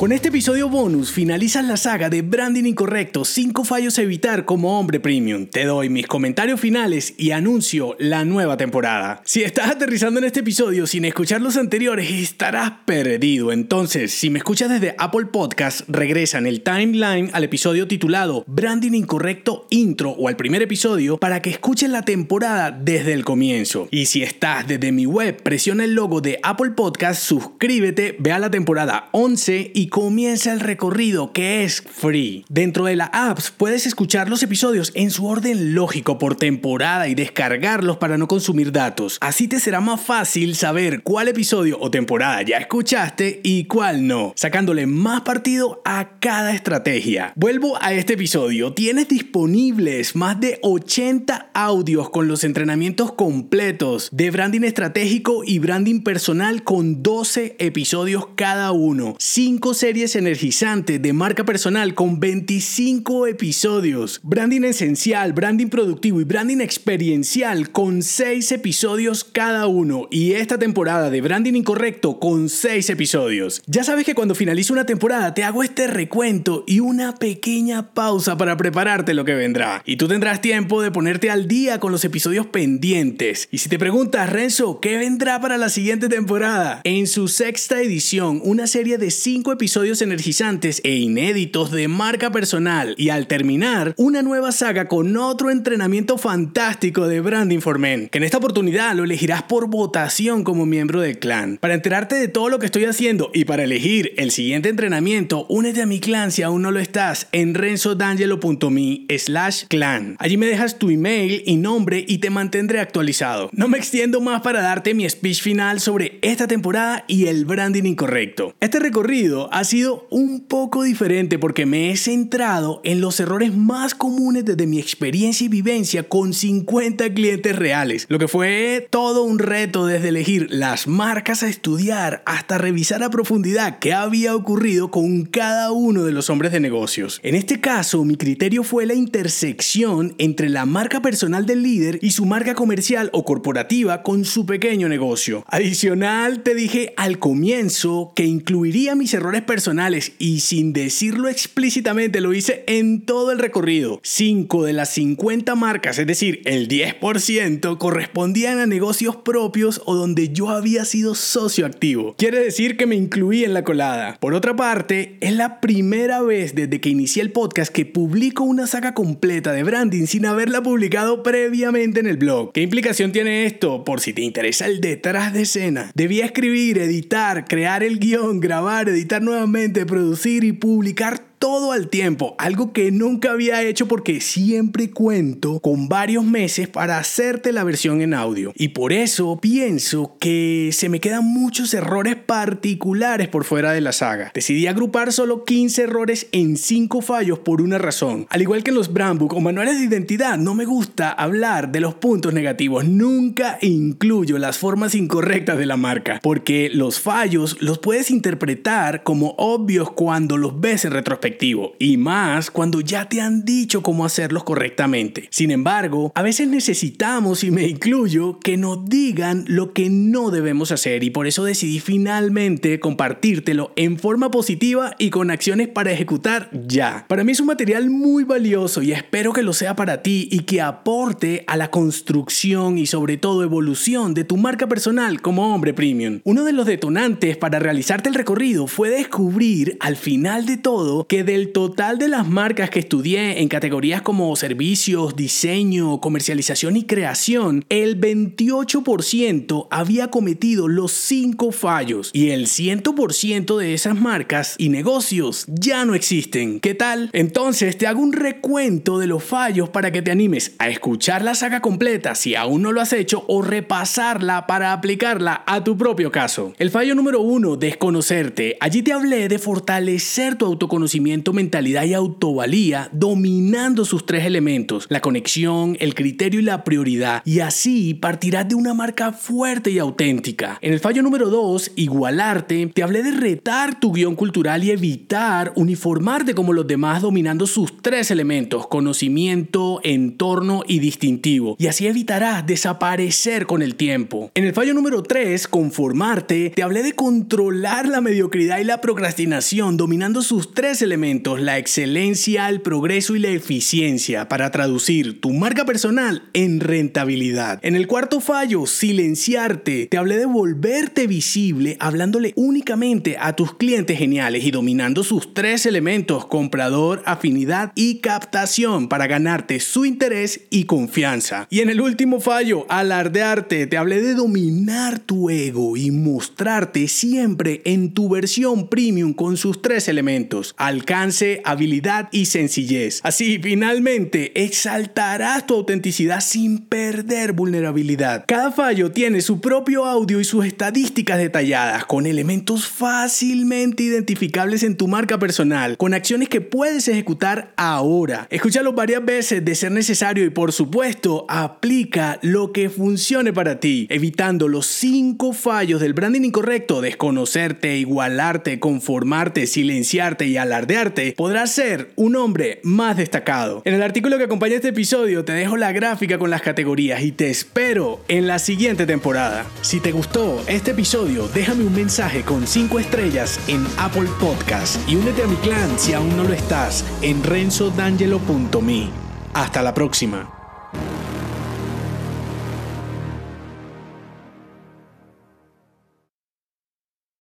Con este episodio bonus finalizas la saga de Branding Incorrecto, 5 fallos a evitar como hombre premium. Te doy mis comentarios finales y anuncio la nueva temporada. Si estás aterrizando en este episodio sin escuchar los anteriores, estarás perdido. Entonces, si me escuchas desde Apple Podcast, regresa en el timeline al episodio titulado Branding Incorrecto Intro o al primer episodio para que escuches la temporada desde el comienzo. Y si estás desde mi web, presiona el logo de Apple Podcast, suscríbete, ve a la temporada 11 y comienza el recorrido que es free. Dentro de la apps puedes escuchar los episodios en su orden lógico por temporada y descargarlos para no consumir datos. Así te será más fácil saber cuál episodio o temporada ya escuchaste y cuál no, sacándole más partido a cada estrategia. Vuelvo a este episodio. Tienes disponibles más de 80 audios con los entrenamientos completos de branding estratégico y branding personal con 12 episodios cada uno. 5 series energizantes de marca personal con 25 episodios. Branding esencial, branding productivo y branding experiencial con 6 episodios cada uno. Y esta temporada de branding incorrecto con 6 episodios. Ya sabes que cuando finalizo una temporada te hago este recuento y una pequeña pausa para prepararte lo que vendrá. Y tú tendrás tiempo de ponerte al día con los episodios pendientes. Y si te preguntas, Renzo, ¿qué vendrá para la siguiente temporada? En su sexta edición, una serie de 5 episodios episodios energizantes e inéditos de marca personal y al terminar, una nueva saga con otro entrenamiento fantástico de Branding for Men, que en esta oportunidad lo elegirás por votación como miembro del clan. Para enterarte de todo lo que estoy haciendo y para elegir el siguiente entrenamiento, únete a mi clan si aún no lo estás en renzodangelo.me slash clan. Allí me dejas tu email y nombre y te mantendré actualizado. No me extiendo más para darte mi speech final sobre esta temporada y el branding incorrecto. Este recorrido ha sido un poco diferente porque me he centrado en los errores más comunes desde mi experiencia y vivencia con 50 clientes reales, lo que fue todo un reto desde elegir las marcas a estudiar hasta revisar a profundidad qué había ocurrido con cada uno de los hombres de negocios. En este caso, mi criterio fue la intersección entre la marca personal del líder y su marca comercial o corporativa con su pequeño negocio. Adicional, te dije al comienzo que incluiría mis errores personales y sin decirlo explícitamente lo hice en todo el recorrido. 5 de las 50 marcas, es decir, el 10%, correspondían a negocios propios o donde yo había sido socio activo. Quiere decir que me incluí en la colada. Por otra parte, es la primera vez desde que inicié el podcast que publico una saga completa de branding sin haberla publicado previamente en el blog. ¿Qué implicación tiene esto? Por si te interesa el detrás de escena. Debía escribir, editar, crear el guion, grabar, editar nuevamente producir y publicar todo al tiempo, algo que nunca había hecho porque siempre cuento con varios meses para hacerte la versión en audio. Y por eso pienso que se me quedan muchos errores particulares por fuera de la saga. Decidí agrupar solo 15 errores en 5 fallos por una razón. Al igual que en los brandbook o manuales de identidad, no me gusta hablar de los puntos negativos. Nunca incluyo las formas incorrectas de la marca, porque los fallos los puedes interpretar como obvios cuando los ves en retrospectiva y más cuando ya te han dicho cómo hacerlos correctamente. Sin embargo, a veces necesitamos, y me incluyo, que nos digan lo que no debemos hacer y por eso decidí finalmente compartírtelo en forma positiva y con acciones para ejecutar ya. Para mí es un material muy valioso y espero que lo sea para ti y que aporte a la construcción y sobre todo evolución de tu marca personal como hombre premium. Uno de los detonantes para realizarte el recorrido fue descubrir al final de todo que del total de las marcas que estudié en categorías como servicios, diseño, comercialización y creación, el 28% había cometido los 5 fallos y el 100% de esas marcas y negocios ya no existen. ¿Qué tal? Entonces te hago un recuento de los fallos para que te animes a escuchar la saga completa si aún no lo has hecho o repasarla para aplicarla a tu propio caso. El fallo número 1, desconocerte. Allí te hablé de fortalecer tu autoconocimiento mentalidad y autovalía dominando sus tres elementos, la conexión, el criterio y la prioridad, y así partirás de una marca fuerte y auténtica. En el fallo número 2, igualarte, te hablé de retar tu guion cultural y evitar uniformarte como los demás dominando sus tres elementos, conocimiento, entorno y distintivo, y así evitarás desaparecer con el tiempo. En el fallo número 3, conformarte, te hablé de controlar la mediocridad y la procrastinación dominando sus tres elementos, la excelencia, el progreso y la eficiencia, para traducir tu marca personal en rentabilidad. En el cuarto fallo, silenciarte, te hablé de volverte visible hablándole únicamente a tus clientes geniales y dominando sus tres elementos, comprador, afinidad y captación, para ganarte su interés y confianza. Y en el último fallo, alardearte, te hablé de dominar tu ego y mostrarte siempre en tu versión premium con sus tres elementos, alcance, habilidad y sencillez. Así, finalmente, exaltarás tu autenticidad sin perder vulnerabilidad. Cada fallo tiene su propio audio y sus estadísticas detalladas, con elementos fácilmente identificables en tu marca personal, con acciones que puedes ejecutar ahora. Escúchalo varias veces de ser necesario y por supuesto, aplica lo que funcione para ti, evitando los cinco fallos del branding incorrecto, desconocerte, igualarte, conformarte, silenciarte y alardearte, podrás ser un hombre más destacado. En el artículo que acompaña este episodio te dejo la gráfica con las categorías y te espero en la siguiente temporada. Si te gustó este episodio, déjame un mensaje con 5 estrellas en Apple Podcast y únete a mi clan si aún no lo estás en renzodangelo.me. Hasta la próxima.